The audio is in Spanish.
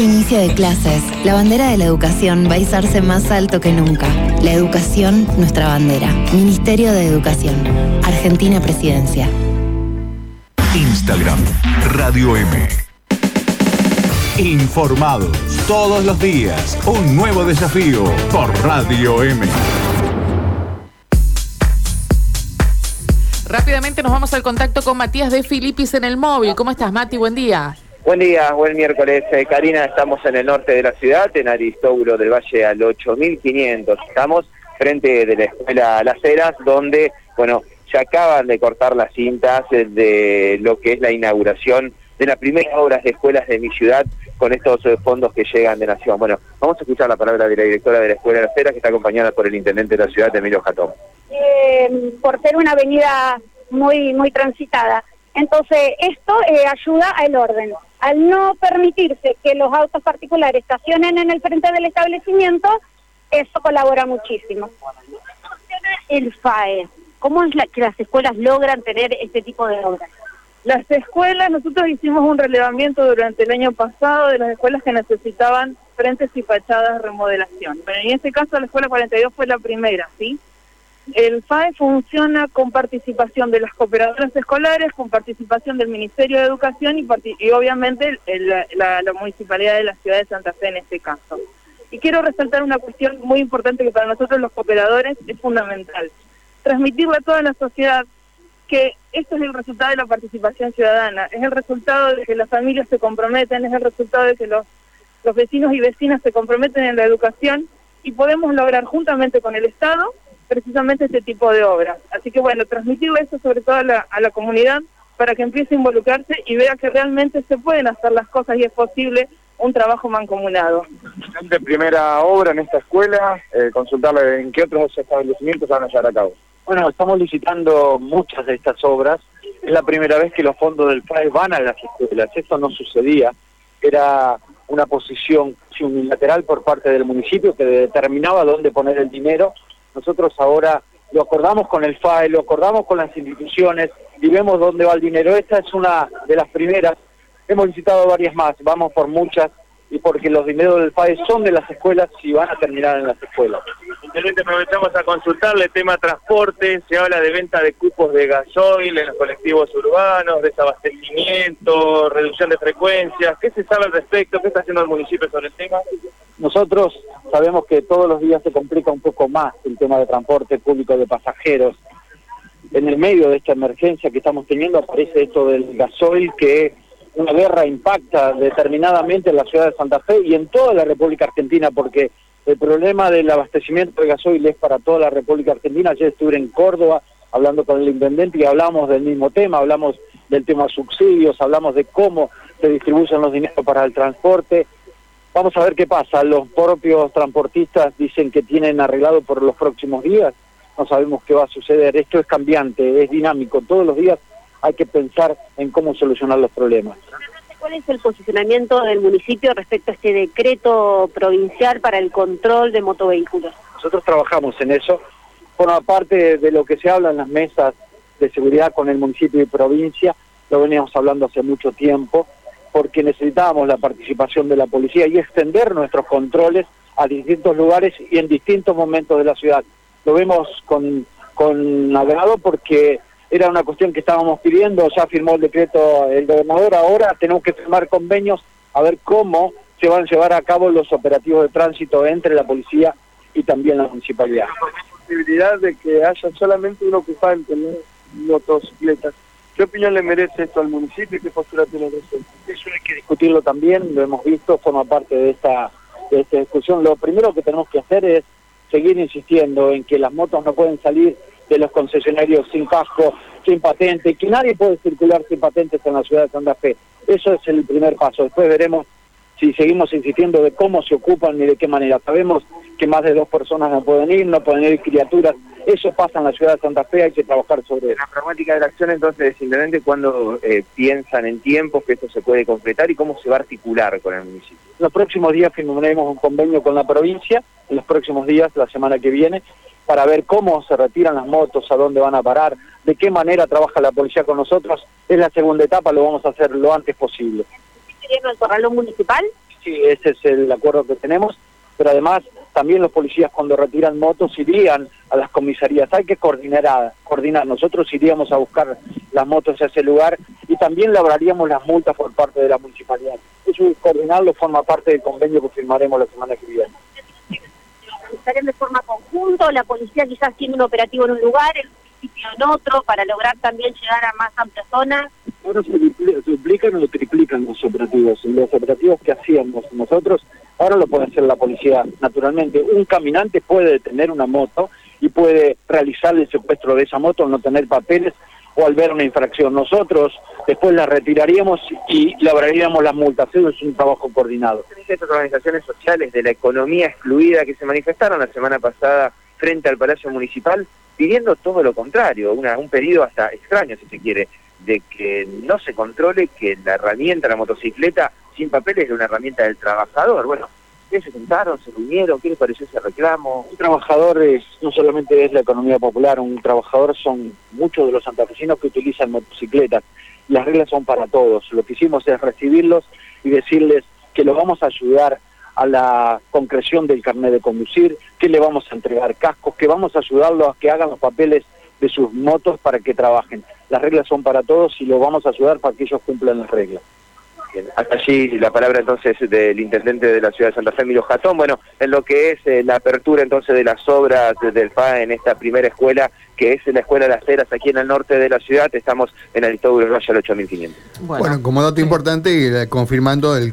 inicio de clases, la bandera de la educación va a izarse más alto que nunca. La educación, nuestra bandera. Ministerio de Educación. Argentina Presidencia. Instagram, Radio M. Informados todos los días. Un nuevo desafío por Radio M. Rápidamente nos vamos al contacto con Matías de Filipis en el móvil. ¿Cómo estás, Mati? Buen día. Buen día, buen miércoles. Eh, Karina, estamos en el norte de la ciudad, en Aristóbulo del Valle al 8500. Estamos frente de la escuela Las Heras, donde, bueno, ya acaban de cortar las cintas de lo que es la inauguración de las primeras obras de escuelas de mi ciudad con estos eh, fondos que llegan de Nación. Bueno, vamos a escuchar la palabra de la directora de la Escuela Las Heras, que está acompañada por el intendente de la ciudad, Emilio Jatón. Eh, por ser una avenida muy, muy transitada. Entonces, esto ayuda al orden al no permitirse que los autos particulares estacionen en el frente del establecimiento, eso colabora muchísimo. El FAE, ¿cómo es la, que las escuelas logran tener este tipo de obras? Las escuelas, nosotros hicimos un relevamiento durante el año pasado de las escuelas que necesitaban frentes y fachadas de remodelación. Pero en este caso la escuela 42 fue la primera, ¿sí? El FAE funciona con participación de las cooperadoras escolares, con participación del Ministerio de Educación y, obviamente la, Municipalidad de la Ciudad de Santa Fe en este caso. Y quiero resaltar una cuestión muy importante que para nosotros los cooperadores es fundamental. Transmitirle a toda la sociedad que esto es el resultado de la participación ciudadana, es el resultado de que las familias se comprometen, es el resultado de que los, los vecinos y vecinas se comprometen en la educación y podemos lograr juntamente con el Estado precisamente este tipo de obras. Así que bueno, transmitir eso sobre todo a la, a la comunidad para que empiece a involucrarse y vea que realmente se pueden hacer las cosas y es posible un trabajo mancomunado. De primera obra en esta escuela, eh, consultarle en qué otros establecimientos van a llevar a cabo. Bueno, estamos licitando muchas de estas obras. Es la primera vez que los fondos del FAE van a las escuelas. Esto no sucedía. Era una posición unilateral por parte del municipio que determinaba dónde poner el dinero nosotros ahora lo acordamos con el FAE, lo acordamos con las instituciones y vemos dónde va el dinero. Esta es una de las primeras. Hemos visitado varias más, vamos por muchas y porque los dineros del FAE son de las escuelas y van a terminar en las escuelas. Intendente, aprovechamos a consultarle tema transporte, se habla de venta de cupos de gasoil en los colectivos urbanos, desabastecimiento, reducción de frecuencias. ¿Qué se sabe al respecto? ¿Qué está haciendo el municipio sobre el tema? Nosotros sabemos que todos los días se complica un poco más el tema de transporte público de pasajeros. En el medio de esta emergencia que estamos teniendo aparece esto del gasoil que una guerra impacta determinadamente en la ciudad de Santa Fe y en toda la República Argentina porque el problema del abastecimiento de gasoil es para toda la República Argentina. Ayer estuve en Córdoba hablando con el intendente y hablamos del mismo tema, hablamos del tema subsidios, hablamos de cómo se distribuyen los dineros para el transporte. Vamos a ver qué pasa. Los propios transportistas dicen que tienen arreglado por los próximos días. No sabemos qué va a suceder. Esto es cambiante, es dinámico. Todos los días hay que pensar en cómo solucionar los problemas. ¿Cuál es el posicionamiento del municipio respecto a este decreto provincial para el control de motovehículos? Nosotros trabajamos en eso. Forma parte de lo que se habla en las mesas de seguridad con el municipio y provincia. Lo veníamos hablando hace mucho tiempo porque necesitábamos la participación de la policía y extender nuestros controles a distintos lugares y en distintos momentos de la ciudad. Lo vemos con, con agrado porque era una cuestión que estábamos pidiendo, ya firmó el decreto el gobernador, ahora tenemos que firmar convenios a ver cómo se van a llevar a cabo los operativos de tránsito entre la policía y también la municipalidad. La posibilidad de que haya solamente un ocupante en motocicletas. ¿Qué opinión le merece esto al municipio y qué postura tiene el? Eso hay que discutirlo también, lo hemos visto, forma parte de esta, de esta discusión. Lo primero que tenemos que hacer es seguir insistiendo en que las motos no pueden salir de los concesionarios sin casco, sin patente, que nadie puede circular sin patentes en la ciudad de Santa Fe. Eso es el primer paso. Después veremos si seguimos insistiendo de cómo se ocupan y de qué manera. Sabemos que más de dos personas no pueden ir, no pueden ir criaturas. Eso pasa en la ciudad de Santa Fe, hay que trabajar sobre eso. La pragmática de la acción entonces simplemente cuando eh, piensan en tiempos que esto se puede completar y cómo se va a articular con el municipio. Los próximos días firmaremos un convenio con la provincia, en los próximos días, la semana que viene, para ver cómo se retiran las motos, a dónde van a parar, de qué manera trabaja la policía con nosotros. Es la segunda etapa, lo vamos a hacer lo antes posible. ¿Sería el corralón municipal? Sí, ese es el acuerdo que tenemos, pero además también los policías cuando retiran motos irían a las comisarías. Hay que coordinar, coordinar. Nosotros iríamos a buscar las motos a ese lugar y también labraríamos las multas por parte de la municipalidad. Eso coordinarlo forma parte del convenio que firmaremos la semana que viene. ¿Estarían de forma conjunta? ¿La policía quizás tiene un operativo en un lugar, el municipio en otro, para lograr también llegar a más amplias zonas? Ahora se duplican o triplican los operativos. Los operativos que hacíamos nosotros, ahora lo puede hacer la policía naturalmente. Un caminante puede detener una moto y puede realizar el secuestro de esa moto, no tener papeles al ver una infracción. Nosotros después la retiraríamos y labraríamos las multas. Es un trabajo coordinado. Estas organizaciones sociales de la economía excluida que se manifestaron la semana pasada frente al Palacio Municipal pidiendo todo lo contrario, una, un pedido hasta extraño si se quiere, de que no se controle que la herramienta, la motocicleta sin papeles es una herramienta del trabajador. Bueno, ¿qué se sentaron, se reunieron? ¿Qué les pareció ese reclamo? Un trabajador es, no solamente es la economía popular, un trabajador son muchos de los santafesinos que utilizan motocicletas. Las reglas son para todos. Lo que hicimos es recibirlos y decirles que los vamos a ayudar a la concreción del carnet de conducir, que le vamos a entregar cascos, que vamos a ayudarlos a que hagan los papeles de sus motos para que trabajen. Las reglas son para todos y los vamos a ayudar para que ellos cumplan las reglas. Bien, hasta allí la palabra entonces del intendente de la ciudad de Santa Fe, Emilio Jatón. Bueno, en lo que es eh, la apertura entonces de las obras del FA en esta primera escuela, que es la Escuela de las Heras aquí en el norte de la ciudad, estamos en Aristóbulo Valle al 8500. Bueno. bueno, como dato importante, eh, confirmando el